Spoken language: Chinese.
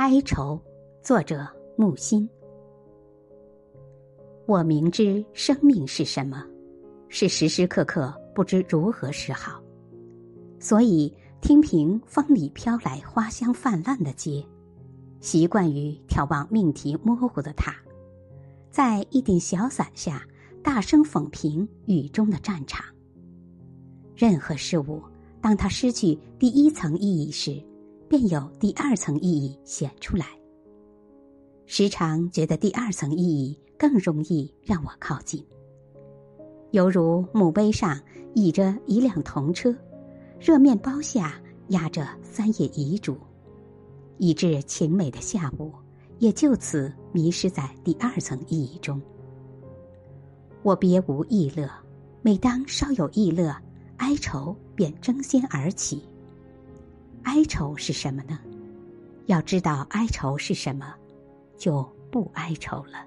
哀愁，作者木心。我明知生命是什么，是时时刻刻不知如何是好，所以听凭风里飘来花香泛滥的街，习惯于眺望命题模糊的塔，在一顶小伞下大声讽评雨中的战场。任何事物，当它失去第一层意义时，便有第二层意义显出来。时常觉得第二层意义更容易让我靠近，犹如墓碑上倚着一辆童车，热面包下压着三页遗嘱，以致晴美的下午也就此迷失在第二层意义中。我别无异乐，每当稍有异乐。哀愁便争先而起。哀愁是什么呢？要知道哀愁是什么，就不哀愁了。